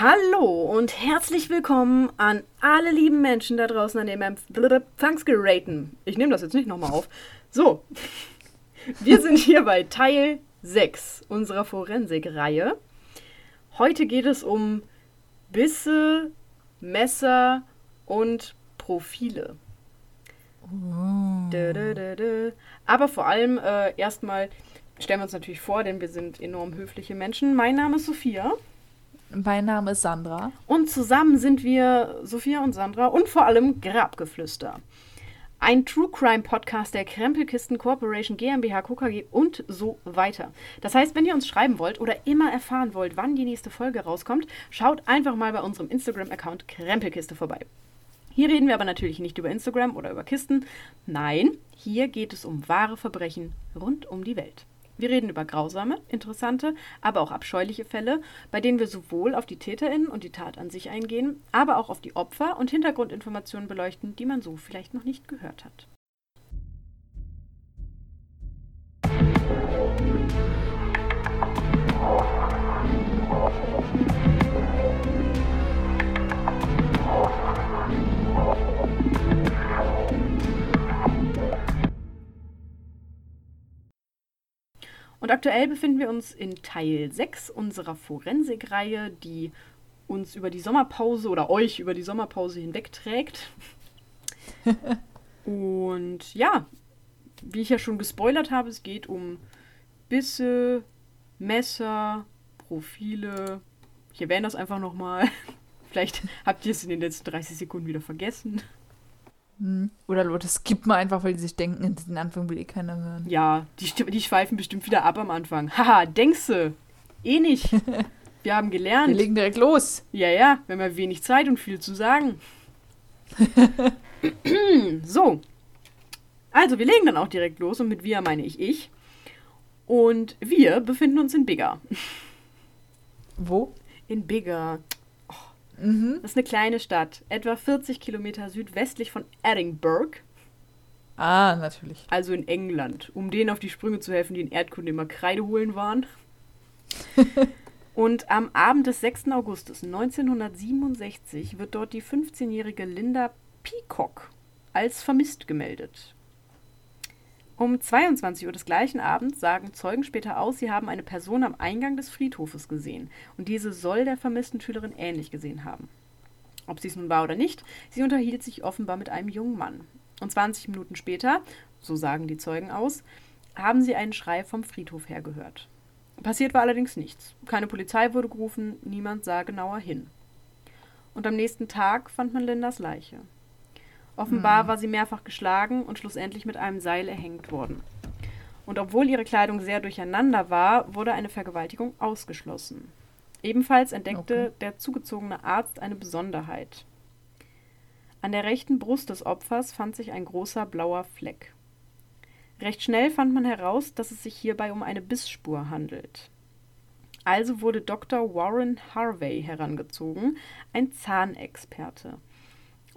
Hallo und herzlich willkommen an alle lieben Menschen da draußen an den Empfangsgeräten. Ich nehme das jetzt nicht nochmal auf. So, wir sind hier bei Teil 6 unserer Forensik-Reihe. Heute geht es um Bisse, Messer und Profile. Oh. Dö, dö, dö. Aber vor allem äh, erstmal stellen wir uns natürlich vor, denn wir sind enorm höfliche Menschen. Mein Name ist Sophia. Mein Name ist Sandra. Und zusammen sind wir Sophia und Sandra und vor allem Grabgeflüster. Ein True Crime Podcast der Krempelkisten Corporation GmbH KKG und so weiter. Das heißt, wenn ihr uns schreiben wollt oder immer erfahren wollt, wann die nächste Folge rauskommt, schaut einfach mal bei unserem Instagram-Account Krempelkiste vorbei. Hier reden wir aber natürlich nicht über Instagram oder über Kisten. Nein, hier geht es um wahre Verbrechen rund um die Welt. Wir reden über grausame, interessante, aber auch abscheuliche Fälle, bei denen wir sowohl auf die TäterInnen und die Tat an sich eingehen, aber auch auf die Opfer und Hintergrundinformationen beleuchten, die man so vielleicht noch nicht gehört hat. Und aktuell befinden wir uns in Teil 6 unserer Forensik-Reihe, die uns über die Sommerpause oder euch über die Sommerpause hinwegträgt. Und ja, wie ich ja schon gespoilert habe, es geht um Bisse, Messer, Profile. Ich erwähne das einfach nochmal. Vielleicht habt ihr es in den letzten 30 Sekunden wieder vergessen. Hm. Oder Leute skippen einfach, weil die sich denken, den Anfang will eh keiner hören. Ja, die, die schweifen bestimmt wieder ab am Anfang. Haha, denkst du? Eh nicht. Wir haben gelernt. Wir legen direkt los. Ja, ja, wir haben ja wenig Zeit und viel zu sagen. so. Also, wir legen dann auch direkt los und mit wir meine ich ich. Und wir befinden uns in Bigger. Wo? In Bigger. Mhm. Das ist eine kleine Stadt, etwa 40 Kilometer südwestlich von Edinburgh, Ah, natürlich. also in England, um denen auf die Sprünge zu helfen, die in Erdkunde immer Kreide holen waren. Und am Abend des 6. Augustus 1967 wird dort die 15-jährige Linda Peacock als vermisst gemeldet. Um 22 Uhr des gleichen Abends sagen Zeugen später aus, sie haben eine Person am Eingang des Friedhofes gesehen. Und diese soll der vermissten Schülerin ähnlich gesehen haben. Ob sie es nun war oder nicht, sie unterhielt sich offenbar mit einem jungen Mann. Und 20 Minuten später, so sagen die Zeugen aus, haben sie einen Schrei vom Friedhof her gehört. Passiert war allerdings nichts. Keine Polizei wurde gerufen, niemand sah genauer hin. Und am nächsten Tag fand man Lindas Leiche. Offenbar war sie mehrfach geschlagen und schlussendlich mit einem Seil erhängt worden. Und obwohl ihre Kleidung sehr durcheinander war, wurde eine Vergewaltigung ausgeschlossen. Ebenfalls entdeckte Okay. der zugezogene Arzt eine Besonderheit. An der rechten Brust des Opfers fand sich ein großer blauer Fleck. Recht schnell fand man heraus, dass es sich hierbei um eine Bissspur handelt. Also wurde Dr. Warren Harvey herangezogen, ein Zahnexperte.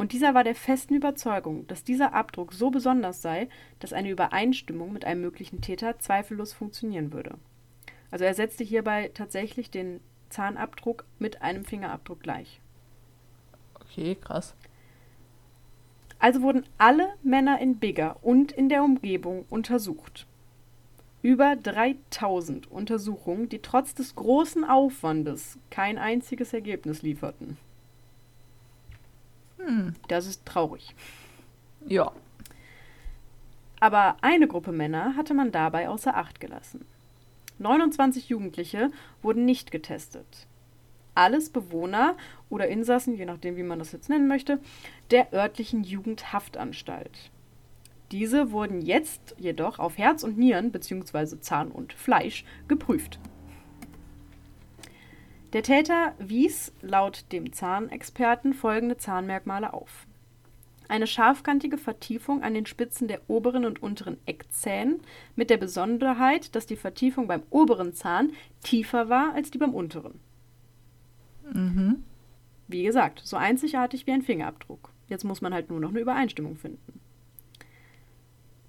Und dieser war der festen Überzeugung, dass dieser Abdruck so besonders sei, dass eine Übereinstimmung mit einem möglichen Täter zweifellos funktionieren würde. Also er setzte hierbei tatsächlich den Zahnabdruck mit einem Fingerabdruck gleich. Okay, krass. Also wurden alle Männer in Bigger und in der Umgebung untersucht. Über 3000 Untersuchungen, die trotz des großen Aufwandes kein einziges Ergebnis lieferten. Hm. Das ist traurig. Ja. Aber eine Gruppe Männer hatte man dabei außer Acht gelassen. 29 Jugendliche wurden nicht getestet. Alles Bewohner oder Insassen, je nachdem, wie man das jetzt nennen möchte, der örtlichen Jugendhaftanstalt. Diese wurden jetzt jedoch auf Herz und Nieren bzw. Zahn und Fleisch geprüft. Der Täter wies laut dem Zahnexperten folgende Zahnmerkmale auf. Eine scharfkantige Vertiefung an den Spitzen der oberen und unteren Eckzähnen mit der Besonderheit, dass die Vertiefung beim oberen Zahn tiefer war als die beim unteren. Mhm. Wie gesagt, so einzigartig wie ein Fingerabdruck. Jetzt muss man halt nur noch eine Übereinstimmung finden.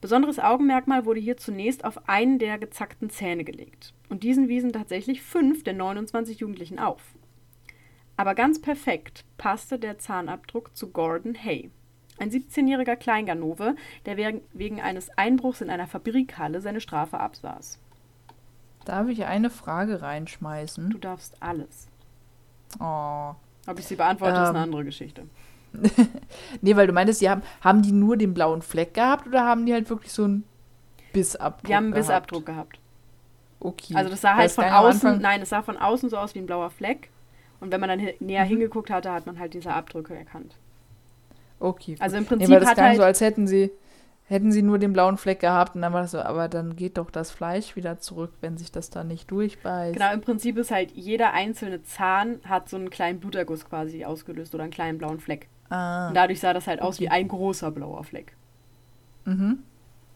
Besonderes Augenmerkmal wurde hier zunächst auf einen der gezackten Zähne gelegt. Und diesen wiesen tatsächlich fünf der 29 Jugendlichen auf. Aber ganz perfekt passte der Zahnabdruck zu Gordon Hay. Ein 17-jähriger Kleinganove, der wegen- eines Einbruchs in einer Fabrikhalle seine Strafe absaß. Darf ich eine Frage reinschmeißen? Du darfst alles. Oh. Ob ich sie beantworte, ist eine Ähm. andere Geschichte. Nee, weil du meintest, die haben, haben die nur den blauen Fleck gehabt oder haben die halt wirklich so einen Bissabdruck? Die haben einen? Bissabdruck gehabt. Okay. Also das sah halt von außen, nein, es sah von außen so aus wie ein blauer Fleck. Und wenn man dann näher Mhm. hingeguckt hatte, hat man halt diese Abdrücke erkannt. Okay. Also im nee, Prinzip weil das hat klang halt, so, als hätten sie, hätten sie nur den blauen Fleck gehabt und dann war das so, aber dann geht doch das Fleisch wieder zurück, wenn sich das da nicht durchbeißt. genau, im Prinzip ist halt jeder einzelne Zahn hat so einen kleinen Bluterguss quasi ausgelöst oder einen kleinen blauen Fleck. Ah. Und dadurch sah das halt aus wie ein großer blauer Fleck. Mhm.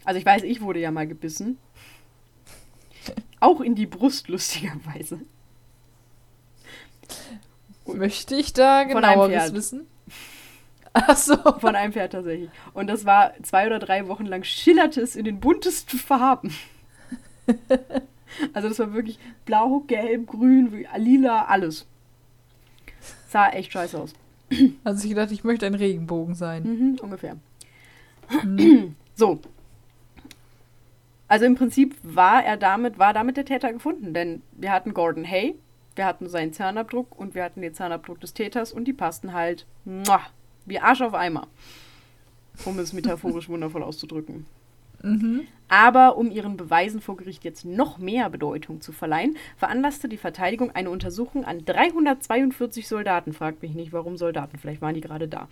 Also ich weiß, ich wurde ja mal gebissen. Auch in die Brust, lustigerweise. Möchte ich da genaueres wissen? Ach so. Von einem Pferd tatsächlich. Und das war zwei oder drei Wochen lang schillerte es in den buntesten Farben. Also das war wirklich blau, gelb, grün, lila, alles. Sah echt scheiße aus. Also ich gedacht, ich möchte ein Regenbogen sein. Mhm, ungefähr. Mhm. So. Also im Prinzip war er damit, war damit der Täter gefunden, denn wir hatten Gordon Hay, wir hatten seinen Zahnabdruck und wir hatten den Zahnabdruck des Täters und die passten halt muah, wie Arsch auf Eimer. Um es metaphorisch wundervoll auszudrücken. Mhm. Aber um ihren Beweisen vor Gericht jetzt noch mehr Bedeutung zu verleihen, veranlasste die Verteidigung eine Untersuchung an 342 Soldaten. Fragt mich nicht, warum Soldaten, vielleicht waren die gerade da.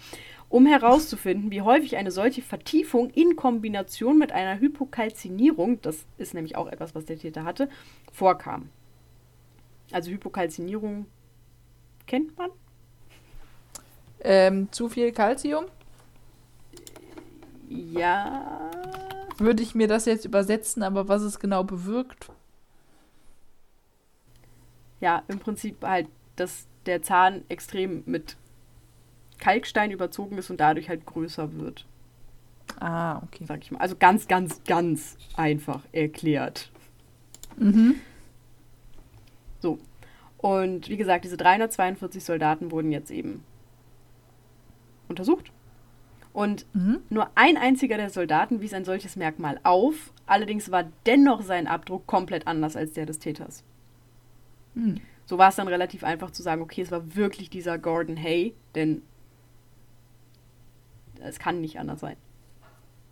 Um herauszufinden, wie häufig eine solche Vertiefung in Kombination mit einer Hypokalzinierung, das ist nämlich auch etwas, was der Täter hatte, vorkam. Also Hypokalzinierung kennt man? Ähm, zu viel Kalzium? Ja. Würde ich mir das jetzt übersetzen, aber was es genau bewirkt? Ja, im Prinzip halt, dass der Zahn extrem mit Kalkstein überzogen ist und dadurch halt größer wird, Ah, okay. sag ich mal. Also ganz, ganz, ganz einfach erklärt. Mhm. So. Und wie gesagt, diese 342 Soldaten wurden jetzt eben untersucht. Und Mhm. nur ein einziger der Soldaten wies ein solches Merkmal auf. Allerdings war dennoch sein Abdruck komplett anders als der des Täters. Hm. So war es dann relativ einfach zu sagen, okay, es war wirklich dieser Gordon Hay, denn es kann nicht anders sein.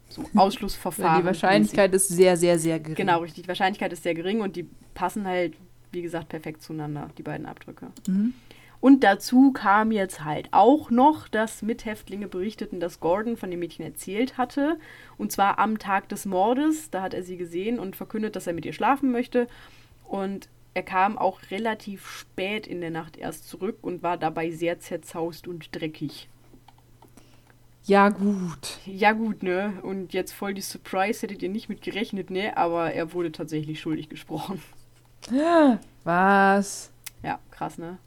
So Ausschlussverfahren. die Wahrscheinlichkeit ist sehr, sehr, sehr gering. Genau, richtig. Die Wahrscheinlichkeit ist sehr gering und die passen halt, wie gesagt, perfekt zueinander, die beiden Abdrücke. Mhm. Und dazu kam jetzt halt auch noch, dass Mithäftlinge berichteten, dass Gordon von dem Mädchen erzählt hatte. Und zwar am Tag des Mordes. Da hat er sie gesehen und verkündet, dass er mit ihr schlafen möchte. Und er kam auch relativ spät in der Nacht erst zurück und war dabei sehr zerzaust und dreckig. Ja, gut. Ja, gut, ne? Und jetzt voll die Surprise, hättet ihr nicht mit gerechnet, ne? Aber er wurde tatsächlich schuldig gesprochen. Was? Ja, krass, ne?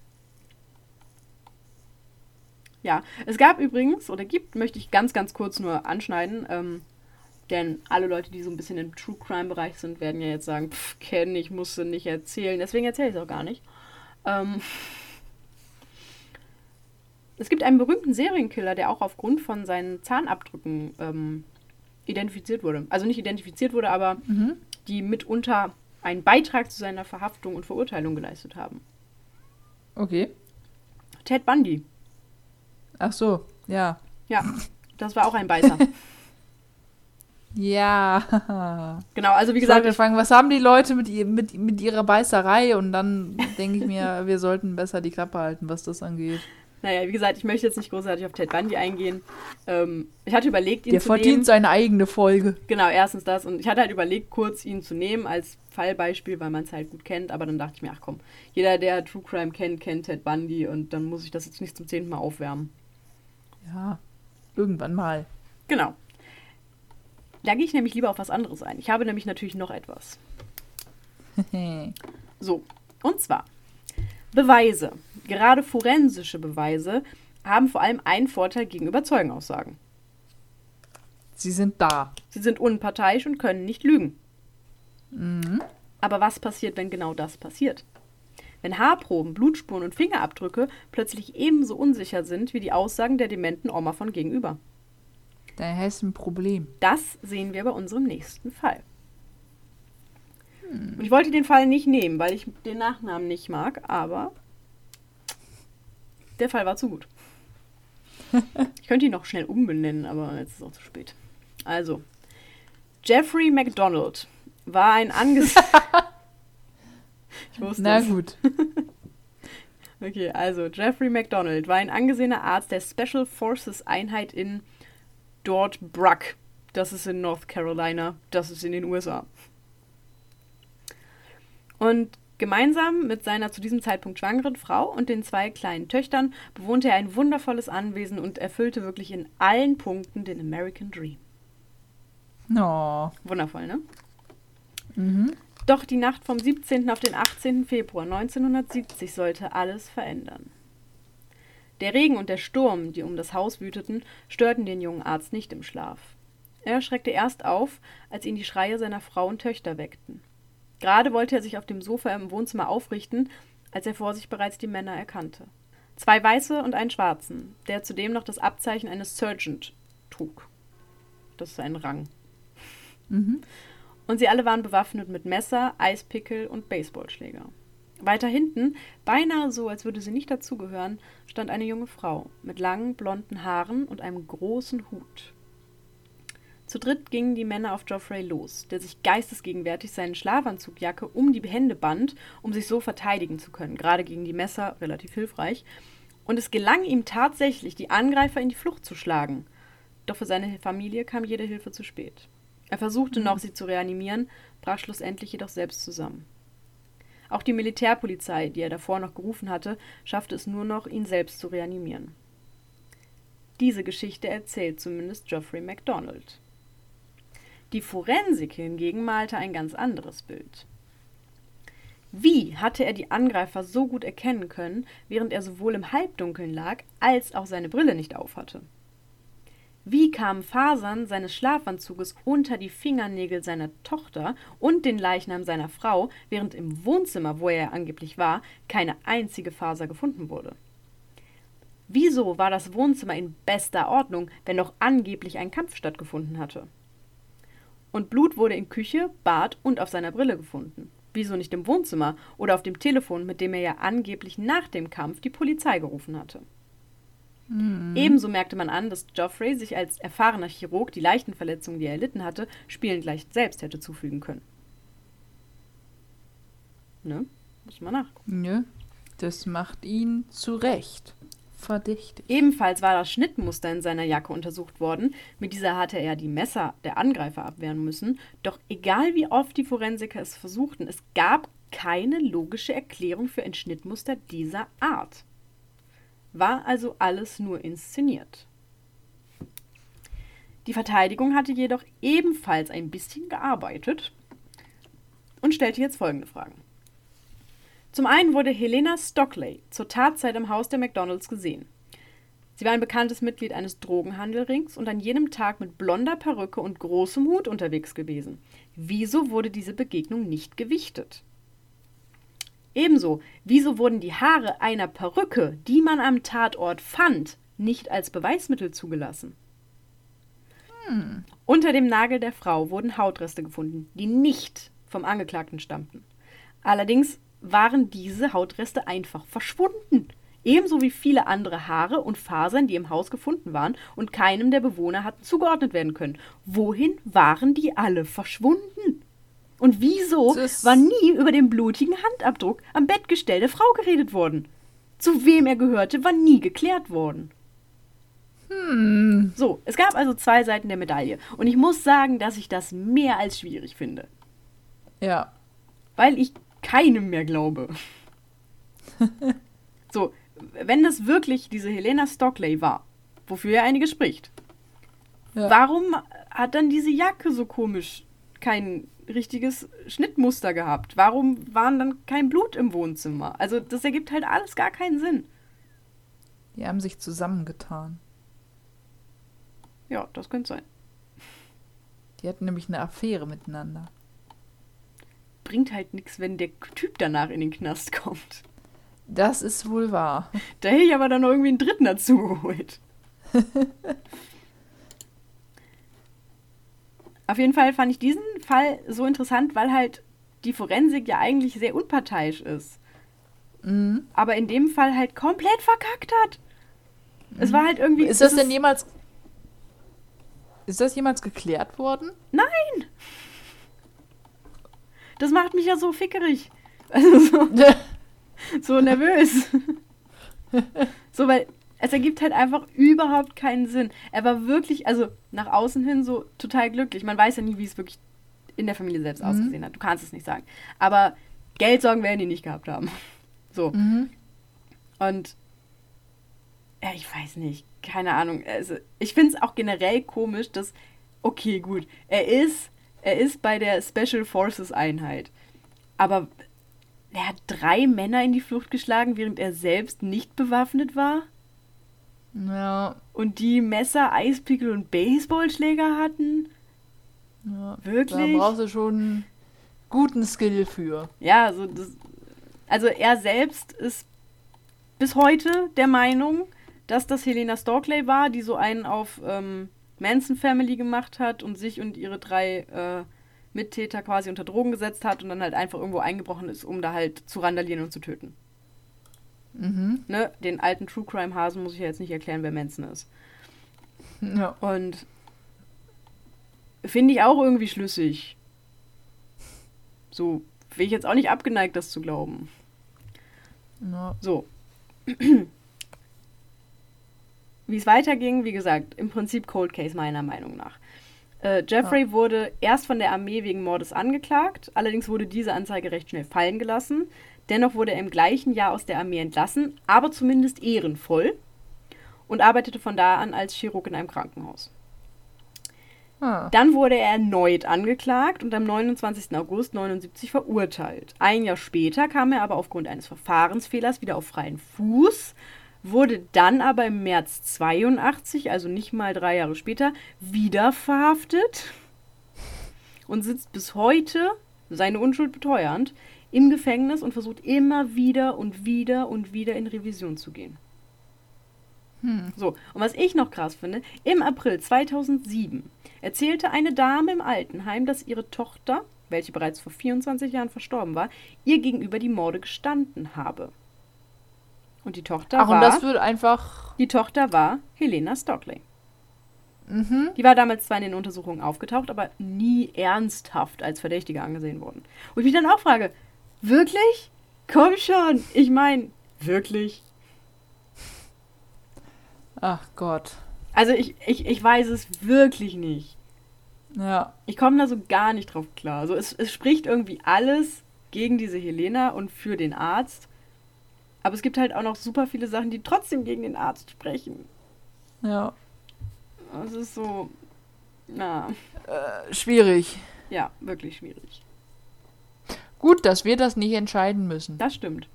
Ja, es gab übrigens, oder gibt, möchte ich ganz, ganz kurz nur anschneiden, ähm, denn alle Leute, die so ein bisschen im True Crime-Bereich sind, werden ja jetzt sagen, pff, Ken, ich musste nicht erzählen, deswegen erzähle ich es auch gar nicht. Ähm, es gibt einen berühmten Serienkiller, der auch aufgrund von seinen Zahnabdrücken ähm, identifiziert wurde. Also nicht identifiziert wurde, aber Mhm. die mitunter einen Beitrag zu seiner Verhaftung und Verurteilung geleistet haben. Okay. Ted Bundy. Ach so, ja. Ja, das war auch ein Beißer. Ja. genau, also wie gesagt, ich, fragen, was haben die Leute mit, mit, mit ihrer Beißerei? Und dann denke ich mir, wir sollten besser die Klappe halten, was das angeht. naja, wie gesagt, ich möchte jetzt nicht großartig auf Ted Bundy eingehen. Ähm, ich hatte überlegt, ihn Der zu verdient nehmen. seine eigene Folge. Genau, erstens das. Und ich hatte halt überlegt, kurz ihn zu nehmen als Fallbeispiel, weil man es halt gut kennt. Aber dann dachte ich mir, ach komm, jeder, der True Crime kennt, kennt Ted Bundy. Und dann muss ich das jetzt nicht zum zehnten Mal aufwärmen. Ja, irgendwann mal. Genau. Da gehe ich nämlich lieber auf was anderes ein. Ich habe nämlich natürlich noch etwas. So, und zwar Beweise, gerade forensische Beweise, haben vor allem einen Vorteil gegenüber Zeugenaussagen. Sie sind da. Sie sind unparteiisch und können nicht lügen. Mhm. Aber was passiert, wenn genau das passiert? Wenn Haarproben, Blutspuren und Fingerabdrücke plötzlich ebenso unsicher sind wie die Aussagen der dementen Oma von gegenüber. Da du ein Problem. Das sehen wir bei unserem nächsten Fall. Hm. Ich wollte den Fall nicht nehmen, weil ich den Nachnamen nicht mag, aber der Fall war zu gut. ich könnte ihn noch schnell umbenennen, aber jetzt ist es auch zu spät. Also, Jeffrey McDonald war ein angesehener. Ich wusste Na es. gut. okay, also Jeffrey McDonald war ein angesehener Arzt der Special Forces Einheit in Dort Bruck. Das ist in North Carolina. Das ist in den USA. Und gemeinsam mit seiner zu diesem Zeitpunkt schwangeren Frau und den zwei kleinen Töchtern bewohnte er ein wundervolles Anwesen und erfüllte wirklich in allen Punkten den American Dream. Oh. Wundervoll, ne? Mhm. Doch die Nacht vom 17. auf den 18. Februar 1970 sollte alles verändern. Der Regen und der Sturm, die um das Haus wüteten, störten den jungen Arzt nicht im Schlaf. Er schreckte erst auf, als ihn die Schreie seiner Frau und Töchter weckten. Gerade wollte er sich auf dem Sofa im Wohnzimmer aufrichten, als er vor sich bereits die Männer erkannte. Zwei Weiße und einen Schwarzen, der zudem noch das Abzeichen eines Sergeant trug. Das ist ein Rang. Mhm. Und sie alle waren bewaffnet mit Messer, Eispickel und Baseballschläger. Weiter hinten, beinahe so, als würde sie nicht dazugehören, stand eine junge Frau mit langen blonden Haaren und einem großen Hut. Zu dritt gingen die Männer auf Geoffrey los, der sich geistesgegenwärtig seinen Schlafanzugjacke um die Hände band, um sich so verteidigen zu können, gerade gegen die Messer relativ hilfreich. Und es gelang ihm tatsächlich, die Angreifer in die Flucht zu schlagen. Doch für seine Familie kam jede Hilfe zu spät. Er versuchte noch, sie zu reanimieren, brach schlussendlich jedoch selbst zusammen. Auch die Militärpolizei, die er davor noch gerufen hatte, schaffte es nur noch, ihn selbst zu reanimieren. Diese Geschichte erzählt zumindest Geoffrey MacDonald. Die Forensik hingegen malte ein ganz anderes Bild. Wie hatte er die Angreifer so gut erkennen können, während er sowohl im Halbdunkeln lag, als auch seine Brille nicht aufhatte? Wie kamen Fasern seines Schlafanzuges unter die Fingernägel seiner Tochter und den Leichnam seiner Frau, während im Wohnzimmer, wo er angeblich war, keine einzige Faser gefunden wurde? Wieso war das Wohnzimmer in bester Ordnung, wenn noch angeblich ein Kampf stattgefunden hatte? Und Blut wurde in Küche, Bad und auf seiner Brille gefunden. Wieso nicht im Wohnzimmer oder auf dem Telefon, mit dem er ja angeblich nach dem Kampf die Polizei gerufen hatte? Mhm. Ebenso merkte man an, dass Geoffrey sich als erfahrener Chirurg die leichten Verletzungen, die er erlitten hatte, spielend gleich selbst hätte zufügen können. Ne? Muss man nachgucken. Nö, das macht ihn zu Recht verdächtig. Ebenfalls war das Schnittmuster in seiner Jacke untersucht worden. Mit dieser hatte er die Messer der Angreifer abwehren müssen. Doch egal wie oft die Forensiker es versuchten, es gab keine logische Erklärung für ein Schnittmuster dieser Art. War also alles nur inszeniert. Die Verteidigung hatte jedoch ebenfalls ein bisschen gearbeitet und stellte jetzt folgende Fragen. Zum einen wurde Helena Stockley zur Tatzeit im Haus der McDonalds gesehen. Sie war ein bekanntes Mitglied eines Drogenhandelrings und an jenem Tag mit blonder Perücke und großem Hut unterwegs gewesen. Wieso wurde diese Begegnung nicht gewichtet? Ebenso, wieso wurden die Haare einer Perücke, die man am Tatort fand, nicht als Beweismittel zugelassen? Hm. Unter dem Nagel der Frau wurden Hautreste gefunden, die nicht vom Angeklagten stammten. Allerdings waren diese Hautreste einfach verschwunden. Ebenso wie viele andere Haare und Fasern, die im Haus gefunden waren und keinem der Bewohner hatten zugeordnet werden können. Wohin waren die alle verschwunden? Und wieso war nie über den blutigen Handabdruck am Bettgestell der Frau geredet worden? Zu wem er gehörte, war nie geklärt worden. Hm. So, es gab also zwei Seiten der Medaille. Und ich muss sagen, dass ich das mehr als schwierig finde. Ja. Weil ich keinem mehr glaube. so, wenn das wirklich diese Helena Stockley war, wofür ja einige spricht, ja. warum hat dann diese Jacke so komisch kein richtiges Schnittmuster gehabt? Warum waren dann kein Blut im Wohnzimmer? Also das ergibt halt alles gar keinen Sinn. Die haben sich zusammengetan. Ja, das könnte sein. Die hatten nämlich eine Affäre miteinander. Bringt halt nichts, wenn der Typ danach in den Knast kommt. Das ist wohl wahr. Da hätte ich aber dann noch irgendwie einen dritten dazu geholt. Auf jeden Fall fand ich diesen Fall so interessant, weil halt die Forensik ja eigentlich sehr unparteiisch ist. Mhm. Aber in dem Fall halt komplett verkackt hat. Es war halt irgendwie. Ist das denn jemals. Ist das jemals geklärt worden? Nein! Das macht mich ja so fickerig. Also so, so nervös. so, weil es ergibt halt einfach überhaupt keinen Sinn. Er war wirklich, also nach außen hin so total glücklich. Man weiß ja nie, wie es wirklich in der Familie selbst Mhm. ausgesehen hat. Du kannst es nicht sagen. Aber Geldsorgen werden die nicht gehabt haben. So. Mhm. Und ja, ich weiß nicht, keine Ahnung. Also, ich finde es auch generell komisch, dass, okay, gut, er ist, er ist bei der Special Forces Einheit. Aber er hat drei Männer in die Flucht geschlagen, während er selbst nicht bewaffnet war. Ja. Und die Messer, Eispickel und Baseballschläger hatten. ja. Da Wirklich? brauchst du schon guten Skill für. Ja, also, das, also er selbst ist bis heute der Meinung, dass das Helena Stalkley war, die so einen auf ähm, Manson Family gemacht hat und sich und ihre drei äh, Mittäter quasi unter Drogen gesetzt hat und dann halt einfach irgendwo eingebrochen ist, um da halt zu randalieren und zu töten. Mhm. Ne? Den alten True Crime Hasen muss ich ja jetzt nicht erklären, wer Manson ist. Ja. Und finde ich auch irgendwie schlüssig. So, bin ich jetzt auch nicht abgeneigt, das zu glauben. ja. So. Wie es weiterging, wie gesagt, im Prinzip Cold Case meiner Meinung nach. Äh, Jeffrey wurde erst von der Armee wegen Mordes angeklagt, allerdings wurde diese Anzeige recht schnell fallen gelassen. Dennoch wurde er im gleichen Jahr aus der Armee entlassen, aber zumindest ehrenvoll und arbeitete von da an als Chirurg in einem Krankenhaus. Ah. Dann wurde er erneut angeklagt und am 29. August 79 verurteilt. Ein Jahr später kam er aber aufgrund eines Verfahrensfehlers wieder auf freien Fuß, wurde dann aber im März 82, also nicht mal drei Jahre später, wieder verhaftet und sitzt bis heute, seine Unschuld beteuernd, im Gefängnis und versucht immer wieder und wieder und wieder in Revision zu gehen. So, und was ich noch krass finde, im April 2007 erzählte eine Dame im Altenheim, dass ihre Tochter, welche bereits vor 24 Jahren verstorben war, ihr gegenüber die Morde gestanden habe. Und die Tochter Ach, war und das wird einfach. die Tochter war Helena Stockley. Mhm. Die war damals zwar in den Untersuchungen aufgetaucht, aber nie ernsthaft als Verdächtige angesehen worden. Und ich mich dann auch frage, wirklich? Komm schon! Ich meine, wirklich? Ach Gott. Also ich, ich, ich weiß es wirklich nicht. Ja. Ich komme da so gar nicht drauf klar. Also es, es spricht irgendwie alles gegen diese Helena und für den Arzt. Aber es gibt halt auch noch super viele Sachen, die trotzdem gegen den Arzt sprechen. Ja. Es ist so, na, Äh, schwierig. ja, wirklich schwierig. Gut, dass wir das nicht entscheiden müssen. Das stimmt.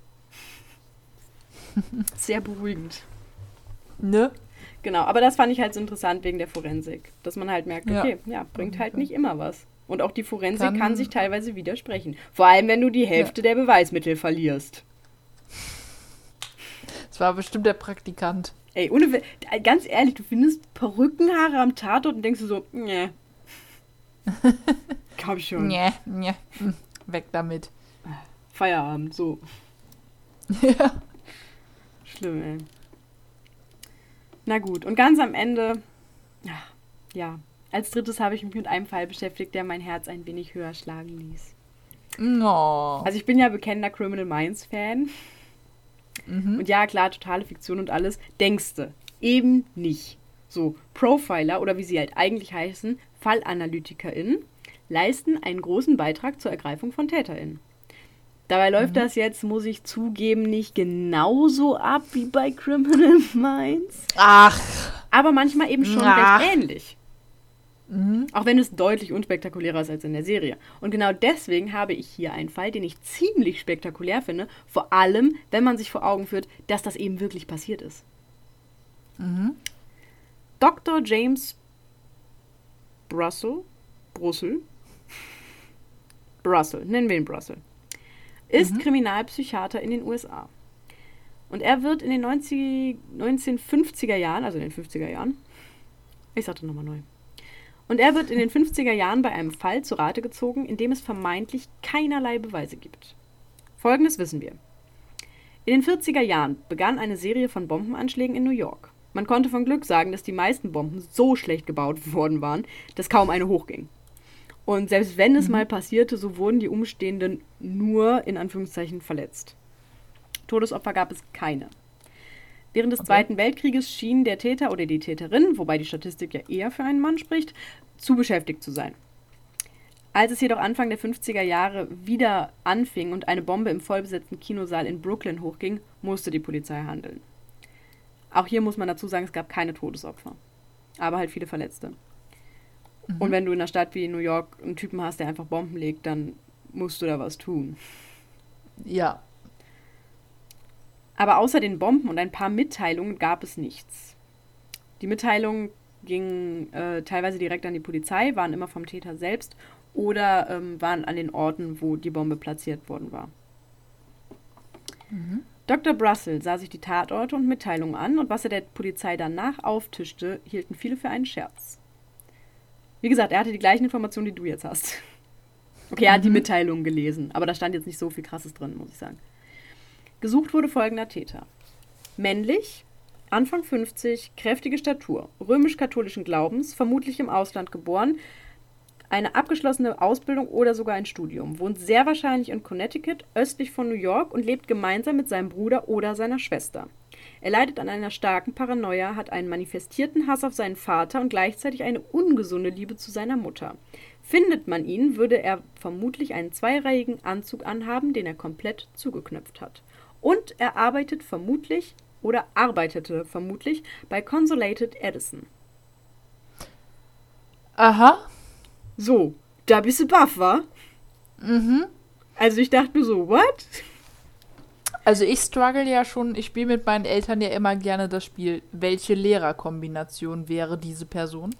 Sehr beruhigend. Ne? Genau, aber das fand ich halt so interessant wegen der Forensik. Dass man halt merkt, Ja. okay, ja, bringt halt nicht immer was. Und auch die Forensik Kann- kann, sich teilweise widersprechen. Vor allem, wenn du die Hälfte der Beweismittel verlierst. Das war bestimmt der Praktikant. Ey, ohne, ganz ehrlich, du findest Perückenhaare am Tatort und denkst du so, nee. Komm schon. Nja, nja. Weg damit. Feierabend, so. ja. Schlimm, ey. Na gut, und ganz am Ende, ja, als drittes habe ich mich mit einem Fall beschäftigt, der mein Herz ein wenig höher schlagen ließ. No. Also ich bin ja bekennender Criminal Minds Fan. Mhm. Und ja, klar, totale Fiktion und alles. Denkste, eben nicht. So, Profiler oder wie sie halt eigentlich heißen, FallanalytikerInnen, leisten einen großen Beitrag zur Ergreifung von TäterInnen. Dabei läuft das jetzt, muss ich zugeben, nicht genauso ab wie bei Criminal Minds. Ach. Aber manchmal eben schon Ach. recht ähnlich. Mhm. Auch wenn es deutlich unspektakulärer ist als in der Serie. Und genau deswegen habe ich hier einen Fall, den ich ziemlich spektakulär finde. Vor allem, wenn man sich vor Augen führt, dass das eben wirklich passiert ist. Mhm. Dr. James Brussel, Brussel, Brussel, nennen wir ihn Brussel, ist Kriminalpsychiater in den USA. Und er wird in den 90, 1950er Jahren, also in den 50er Jahren, ich sagte nochmal neu. Und er wird in den 50er Jahren bei einem Fall zu Rate gezogen, in dem es vermeintlich keinerlei Beweise gibt. Folgendes wissen wir. In den 40er Jahren begann eine Serie von Bombenanschlägen in New York. Man konnte von Glück sagen, dass die meisten Bomben so schlecht gebaut worden waren, dass kaum eine hochging. Und selbst wenn es mhm. mal passierte, so wurden die Umstehenden nur in Anführungszeichen verletzt. Todesopfer gab es keine. Während des okay. Zweiten Weltkrieges schien der Täter oder die Täterin, wobei die Statistik ja eher für einen Mann spricht, zu beschäftigt zu sein. Als es jedoch Anfang der 50er Jahre wieder anfing und eine Bombe im vollbesetzten Kinosaal in Brooklyn hochging, musste die Polizei handeln. Auch hier muss man dazu sagen, es gab keine Todesopfer, aber halt viele Verletzte. Mhm. Und wenn du in einer Stadt wie New York einen Typen hast, der einfach Bomben legt, dann musst du da was tun. Ja, aber außer den Bomben und ein paar Mitteilungen gab es nichts. Die Mitteilungen gingen äh, teilweise direkt an die Polizei, waren immer vom Täter selbst oder ähm, waren an den Orten, wo die Bombe platziert worden war. Mhm. Dr. Brussel sah sich die Tatorte und Mitteilungen an und was er der Polizei danach auftischte, hielten viele für einen Scherz. Wie gesagt, er hatte die gleichen Informationen, die du jetzt hast. Okay, er hat mhm. die Mitteilungen gelesen, aber da stand jetzt nicht so viel Krasses drin, muss ich sagen. Gesucht wurde folgender Täter. Männlich, Anfang 50, kräftige Statur, römisch-katholischen Glaubens, vermutlich im Ausland geboren, eine abgeschlossene Ausbildung oder sogar ein Studium, wohnt sehr wahrscheinlich in Connecticut, östlich von New York und lebt gemeinsam mit seinem Bruder oder seiner Schwester. Er leidet an einer starken Paranoia, hat einen manifestierten Hass auf seinen Vater und gleichzeitig eine ungesunde Liebe zu seiner Mutter. Findet man ihn, würde er vermutlich einen zweireihigen Anzug anhaben, den er komplett zugeknöpft hat. Und er arbeitet vermutlich oder arbeitete vermutlich bei Consolated Edison. Aha. So, da bist du baff, wa? Mhm. Also ich dachte mir so, what? Also ich struggle ja schon, ich spiele mit meinen Eltern ja immer gerne das Spiel, welche Lehrerkombination wäre diese Person?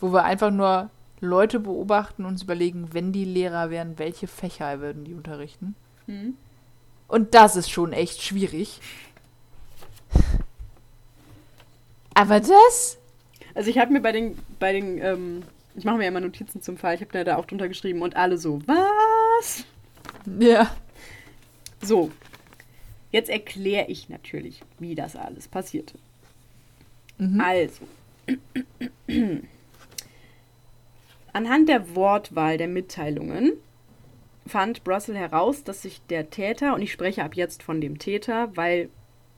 Wo wir einfach nur Leute beobachten und uns überlegen, wenn die Lehrer wären, welche Fächer würden die unterrichten? Mhm. Und das ist schon echt schwierig. Aber das? Also ich habe mir bei den, bei den, ähm, ich mache mir ja immer Notizen zum Fall, ich habe da auch drunter geschrieben und alle so, was? Ja. So, jetzt erkläre ich natürlich, wie das alles passierte. Mhm. Also, anhand der Wortwahl der Mitteilungen fand Brussel heraus, dass sich der Täter, und ich spreche ab jetzt von dem Täter, weil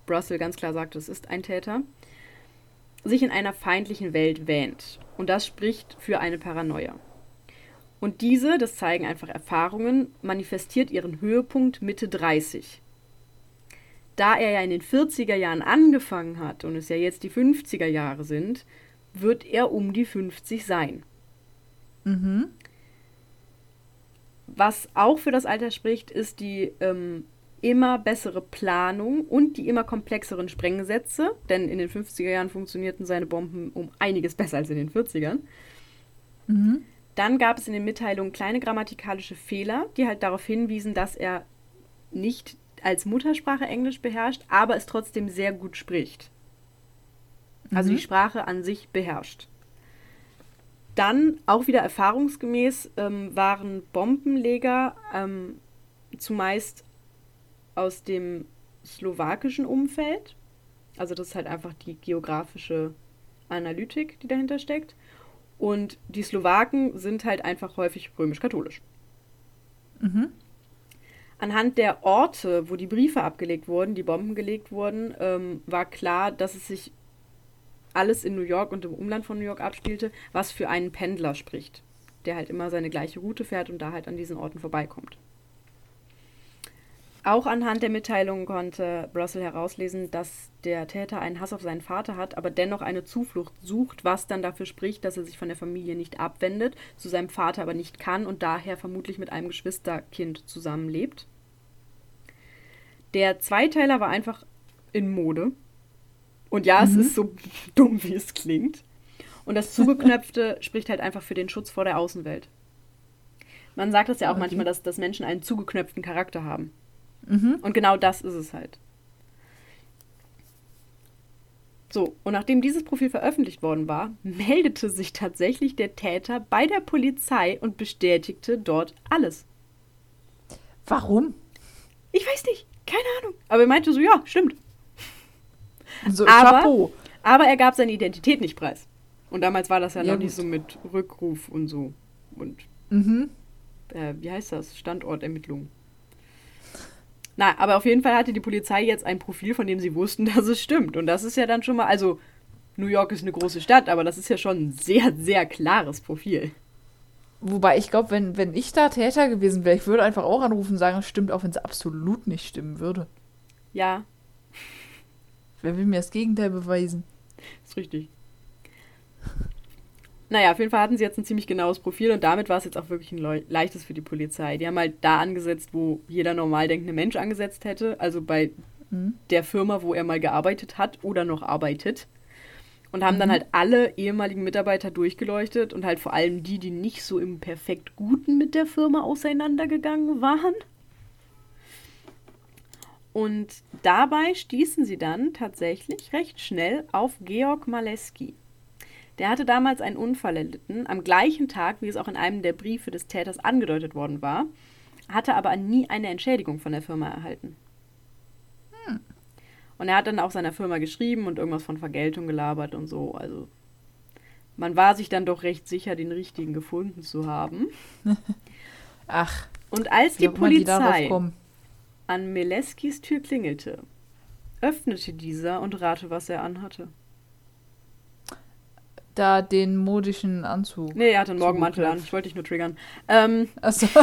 Brussel ganz klar sagt, es ist ein Täter, sich in einer feindlichen Welt wähnt. Und das spricht für eine Paranoia. Und diese, das zeigen einfach Erfahrungen, manifestiert ihren Höhepunkt Mitte 30. Da er ja in den 40er Jahren angefangen hat und es ja jetzt die 50er Jahre sind, wird er um die 50 sein. Mhm. Was auch für das Alter spricht, ist die ähm, immer bessere Planung und die immer komplexeren Sprengsätze, denn in den 50er Jahren funktionierten seine Bomben um einiges besser als in den 40ern. Mhm. Dann gab es in den Mitteilungen kleine grammatikalische Fehler, die halt darauf hinwiesen, dass er nicht als Muttersprache Englisch beherrscht, aber es trotzdem sehr gut spricht. Also mhm. die Sprache an sich beherrscht. Dann, auch wieder erfahrungsgemäß, ähm, waren Bombenleger ähm, zumeist aus dem slowakischen Umfeld. Also das ist halt einfach die geografische Analytik, die dahinter steckt. Und die Slowaken sind halt einfach häufig römisch-katholisch. Mhm. Anhand der Orte, wo die Briefe abgelegt wurden, die Bomben gelegt wurden, ähm, war klar, dass es sich alles in New York und im Umland von New York abspielte, was für einen Pendler spricht, der halt immer seine gleiche Route fährt und da halt an diesen Orten vorbeikommt. Auch anhand der Mitteilungen konnte Russell herauslesen, dass der Täter einen Hass auf seinen Vater hat, aber dennoch eine Zuflucht sucht, was dann dafür spricht, dass er sich von der Familie nicht abwendet, zu seinem Vater aber nicht kann und daher vermutlich mit einem Geschwisterkind zusammenlebt. Der Zweiteiler war einfach in Mode. Und ja, mhm. es ist so dumm, wie es klingt. Und das Zugeknöpfte spricht halt einfach für den Schutz vor der Außenwelt. Man sagt das ja auch okay. manchmal, dass, dass Menschen einen zugeknöpften Charakter haben. Mhm. Und genau das ist es halt. So, und nachdem dieses Profil veröffentlicht worden war, meldete sich tatsächlich der Täter bei der Polizei und bestätigte dort alles. Warum? Ich weiß nicht, keine Ahnung. Aber er meinte so, ja, stimmt. So, Aber- Chapeau. Aber er gab seine Identität nicht preis. Und damals war das ja, Ja, noch nicht gut. so mit Rückruf und so. Und Mhm. äh, wie heißt das? Standortermittlung. Na, aber auf jeden Fall hatte die Polizei jetzt ein Profil, von dem sie wussten, dass es stimmt. Und das ist ja dann schon mal, also New York ist eine große Stadt, aber das ist ja schon ein sehr, sehr klares Profil. Wobei ich glaube, wenn, wenn ich da Täter gewesen wäre, ich würde einfach auch anrufen und sagen, es stimmt, auch wenn es absolut nicht stimmen würde. Ja, Wer will mir das Gegenteil beweisen? ist richtig. Naja, auf jeden Fall hatten sie jetzt ein ziemlich genaues Profil und damit war es jetzt auch wirklich ein leu- leichtes für die Polizei. Die haben halt da angesetzt, wo jeder normal denkende Mensch angesetzt hätte, also bei Mhm. der Firma, wo er mal gearbeitet hat oder noch arbeitet. Und haben dann halt alle ehemaligen Mitarbeiter durchgeleuchtet und halt vor allem die, die nicht so im perfekt Guten mit der Firma auseinandergegangen waren. Und dabei stießen sie dann tatsächlich recht schnell auf Georg Maleski. Der hatte damals einen Unfall erlitten, am gleichen Tag, wie es auch in einem der Briefe des Täters angedeutet worden war, hatte aber nie eine Entschädigung von der Firma erhalten. Und er hat dann auch seiner Firma geschrieben und irgendwas von Vergeltung gelabert und so. Also man war sich dann doch recht sicher, den richtigen gefunden zu haben. Ach, Und als die die Polizei kommen. an Meleskis Tür klingelte, öffnete dieser und rate, was er anhatte. Da den modischen Anzug. Nee, er hatte einen Morgenmantel an. Ich wollte dich nur triggern. Ähm, Achso.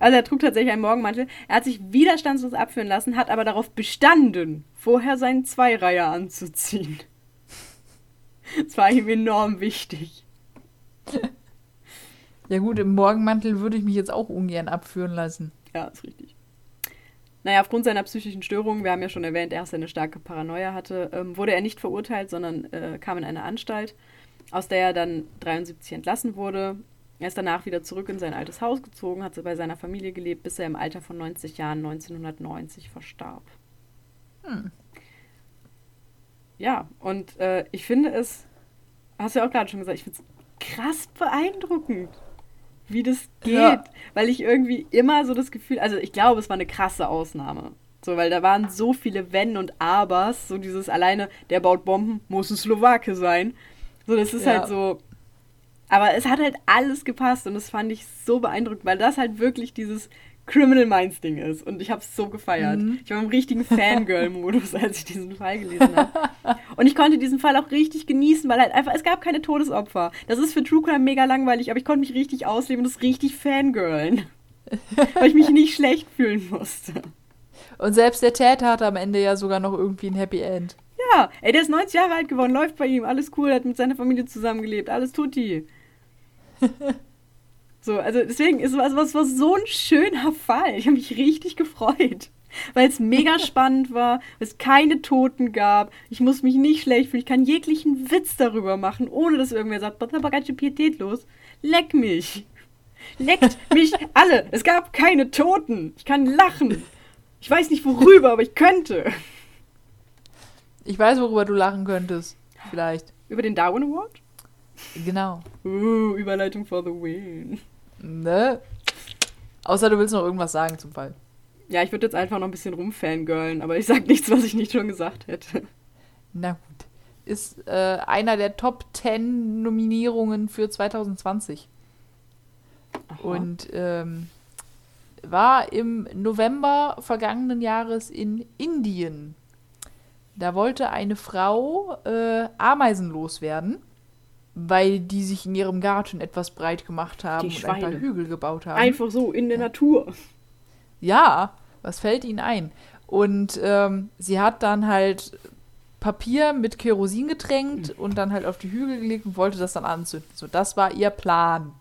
also er trug tatsächlich einen Morgenmantel. Er hat sich widerstandslos abführen lassen, hat aber darauf bestanden, vorher seinen Zweireiher anzuziehen. Das war ihm enorm wichtig. Ja gut, im Morgenmantel würde ich mich jetzt auch ungern abführen lassen. Ja, ist richtig. Naja, aufgrund seiner psychischen Störungen, wir haben ja schon erwähnt, er eine starke Paranoia hatte, ähm, wurde er nicht verurteilt, sondern äh, kam in eine Anstalt, aus der er dann 73 entlassen wurde. Er ist danach wieder zurück in sein altes Haus gezogen, hat bei seiner Familie gelebt, bis er im Alter von 90 Jahren 1990 verstarb. Hm. Ja, und äh, ich finde es, hast du ja auch gerade schon gesagt, ich finde es krass beeindruckend, wie das geht. Ja. Weil ich irgendwie immer so das Gefühl, also ich glaube, es war eine krasse Ausnahme. So, weil da waren so viele Wenn und Abers, so dieses alleine, der baut Bomben, muss ein Slowake sein. So, das ist Ja. halt so. Aber es hat halt alles gepasst und das fand ich so beeindruckend, weil das halt wirklich dieses Criminal Minds Ding ist. Und ich habe es so gefeiert. Mhm. Ich war im richtigen Fangirl-Modus, als ich diesen Fall gelesen habe. Und ich konnte diesen Fall auch richtig genießen, weil halt einfach, es gab keine Todesopfer. Das ist für True Crime mega langweilig, aber ich konnte mich richtig ausleben und das richtig fangirlen. weil ich mich nicht schlecht fühlen musste. Und selbst der Täter hatte am Ende ja sogar noch irgendwie ein Happy End. Ja, ey, der ist 90 Jahre alt geworden, läuft bei ihm, alles cool, hat mit seiner Familie zusammengelebt, alles tutti. so, also deswegen ist was, was war so ein schöner Fall. Ich habe mich richtig gefreut. Weil es mega spannend war, es keine Toten gab, ich muss mich nicht schlecht fühlen, ich kann jeglichen Witz darüber machen, ohne dass irgendwer sagt, was ist aber ganz schön pietätlos. Leck mich. Leckt mich alle. Es gab keine Toten. Ich kann lachen. Ich weiß nicht worüber, aber ich könnte. Ich weiß, worüber du lachen könntest. Vielleicht. Über den Darwin Award? Genau. Uh, Überleitung for the win. Ne? Außer du willst noch irgendwas sagen zum Fall. Ja, ich würde jetzt einfach noch ein bisschen rumfangirlen, aber ich sag nichts, was ich nicht schon gesagt hätte. Na gut. Ist äh, einer der Top 10 Nominierungen für 2020. Aha. Und ähm, war im November vergangenen Jahres in Indien. Da wollte eine Frau äh, Ameisen loswerden, weil die sich in ihrem Garten etwas breit gemacht haben und ein paar. Hügel gebaut haben. Einfach so in der Natur. Ja, was fällt ihnen ein? Und ähm, sie hat dann halt Papier mit Kerosin getränkt und dann halt auf die Hügel gelegt und wollte das dann anzünden. So, das war ihr Plan.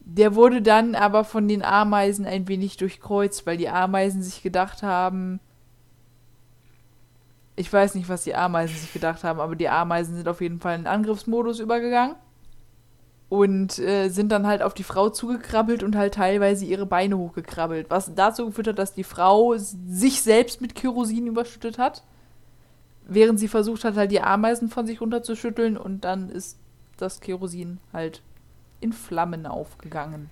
Der wurde dann aber von den Ameisen ein wenig durchkreuzt, weil die Ameisen sich gedacht haben, ich weiß nicht, was die Ameisen sich gedacht haben, aber die Ameisen sind auf jeden Fall in Angriffsmodus übergegangen und äh, sind dann halt auf die Frau zugekrabbelt und halt teilweise ihre Beine hochgekrabbelt, was dazu geführt hat, dass die Frau sich selbst mit Kerosin überschüttet hat, während sie versucht hat, halt die Ameisen von sich runterzuschütteln und dann ist das Kerosin halt in Flammen aufgegangen.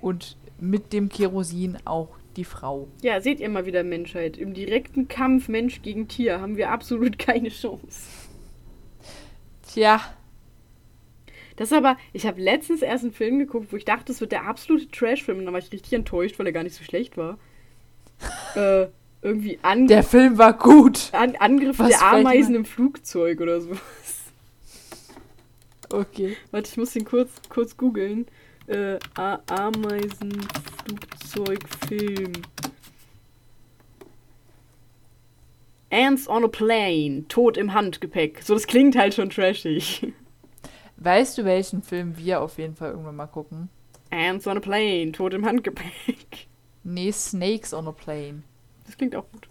Und mit dem Kerosin auch die Frau. Ja, seht ihr mal wieder Menschheit. Im direkten Kampf Mensch gegen Tier haben wir absolut keine Chance. Tja, Das ist aber, ich habe letztens erst einen Film geguckt, wo ich dachte, das wird der absolute Trash-Film. Und dann war ich richtig enttäuscht, weil er gar nicht so schlecht war. äh, irgendwie Angriff, der Film war gut. An Angriff Was der Ameisen im Flugzeug oder so. Okay. Warte, ich muss den kurz, kurz googeln. Äh, Ameisen-Flugzeug-Film. Ants on a Plane, Tod im Handgepäck. So, das klingt halt schon trashig. Weißt du, welchen Film wir auf jeden Fall irgendwann mal gucken? Ants on a Plane, Tod im Handgepäck. Nee, Snakes on a Plane. Das klingt auch gut.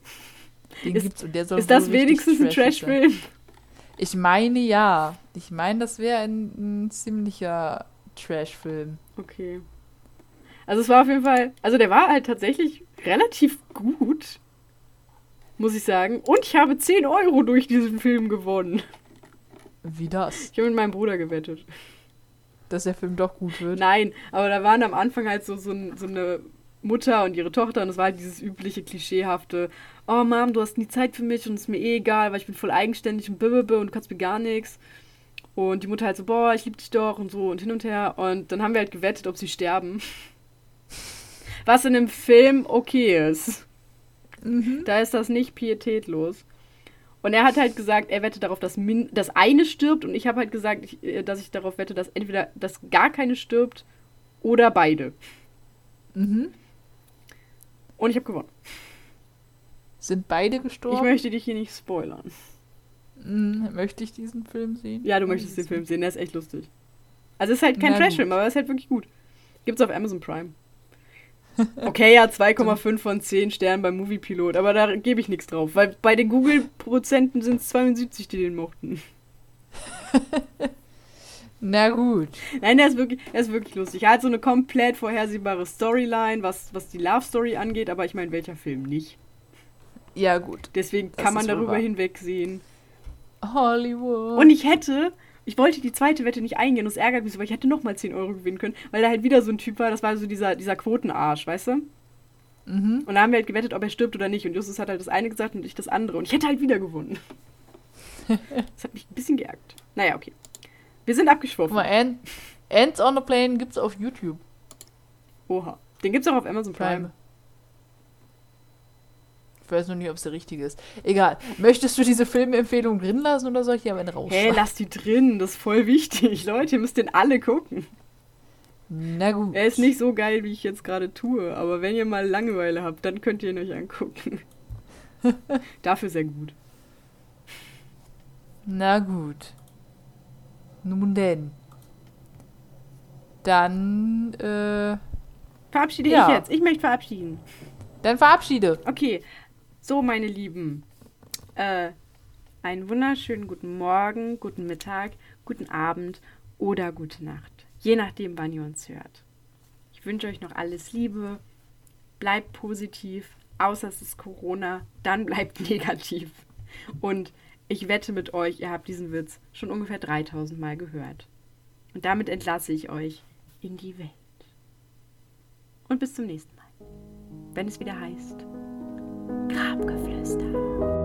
Den Ist- gibt's und der soll Ist das wenigstens ein. Trashfilm? Ich meine ja. Ich meine, das wäre ein, ein ziemlicher Trash-Film. Okay. Also es war auf jeden Fall, also der war halt tatsächlich relativ gut, muss ich sagen. Und ich habe 10 Euro durch diesen Film gewonnen. Wie das? Ich habe mit meinem Bruder gewettet. Dass der Film doch gut wird. Nein, aber da waren am Anfang halt so, so, so eine Mutter und ihre Tochter und es war halt dieses übliche klischeehafte, oh Mom, du hast nie Zeit für mich und es ist mir eh egal, weil ich bin voll eigenständig und blablabla und du kannst mir gar nichts. Und die Mutter halt so, boah, ich liebe dich doch und so und hin und her. Und dann haben wir halt gewettet, ob sie sterben. Was in einem Film okay ist. Mhm. Da ist das nicht pietätlos. Und er hat halt gesagt, er wettet darauf, dass min das eine stirbt. Und ich habe halt gesagt, ich, äh, dass ich darauf wette, dass entweder dass gar keine stirbt oder beide. Mhm. Und ich habe gewonnen. Sind beide Ich gestorben? möchte dich hier nicht spoilern. Mhm. Möchte ich diesen Film sehen? Ja, du möchtest den Film sehen, der ist echt lustig. Also es ist halt kein Trashfilm, aber es ist halt wirklich gut. Gibt's auf Amazon Prime. Okay, ja, 2,5 von 10 Sternen beim Moviepilot, aber da gebe ich nichts drauf, weil bei den Google-Prozenten sind es 72, die den mochten. Na gut. Nein, der ist wirklich, der ist wirklich lustig. Er hat so eine komplett vorhersehbare Storyline, was, was die Love Story angeht, aber ich meine, welcher Film nicht? Ja, gut. Deswegen Das kann man darüber wahr. hinwegsehen. Hollywood. Und ich hätte, ich wollte die zweite Wette nicht eingehen, das ärgert mich so, weil ich hätte nochmal 10 Euro gewinnen können, weil da halt wieder so ein Typ war, das war so dieser, dieser Quotenarsch, weißt du? mhm. Und da haben wir halt gewettet, ob er stirbt oder nicht. Und Justus hat halt das eine gesagt und ich das andere. Und ich hätte halt wieder gewonnen. Das hat mich ein bisschen geärgert. Naja, okay. Wir sind Guck abgeschworfen. mal, Ant, Ants on a Plane gibt's auf YouTube. Oha. Den gibt's auch auf Amazon Prime. Prime. Ich weiß noch nicht, ob es der richtige ist. Egal. Möchtest du diese Filmempfehlung drin lassen oder soll ich die am Ende rausschneiden? lass die drin. Das ist voll wichtig. Leute, ihr müsst den alle gucken. Na gut. Er ist nicht so geil, wie ich jetzt gerade tue. Aber wenn ihr mal Langeweile habt, dann könnt ihr ihn euch angucken. Dafür sehr gut. Na gut. Nun denn. Dann, äh, Verabschiede Ja. ich jetzt. Ich möchte verabschieden. dann verabschiede. Okay, so meine Lieben. Äh, einen wunderschönen guten Morgen, guten Mittag, guten Abend oder gute Nacht. Je nachdem, wann ihr uns hört. Ich wünsche euch noch alles Liebe. Bleibt positiv. Außer es ist Corona, dann bleibt negativ. Und ich wette mit euch, ihr habt diesen Witz schon ungefähr 3000 Mal gehört. Und damit entlasse ich euch in die Welt. Und bis zum nächsten Mal wenn es wieder heißt Grabgeflüster.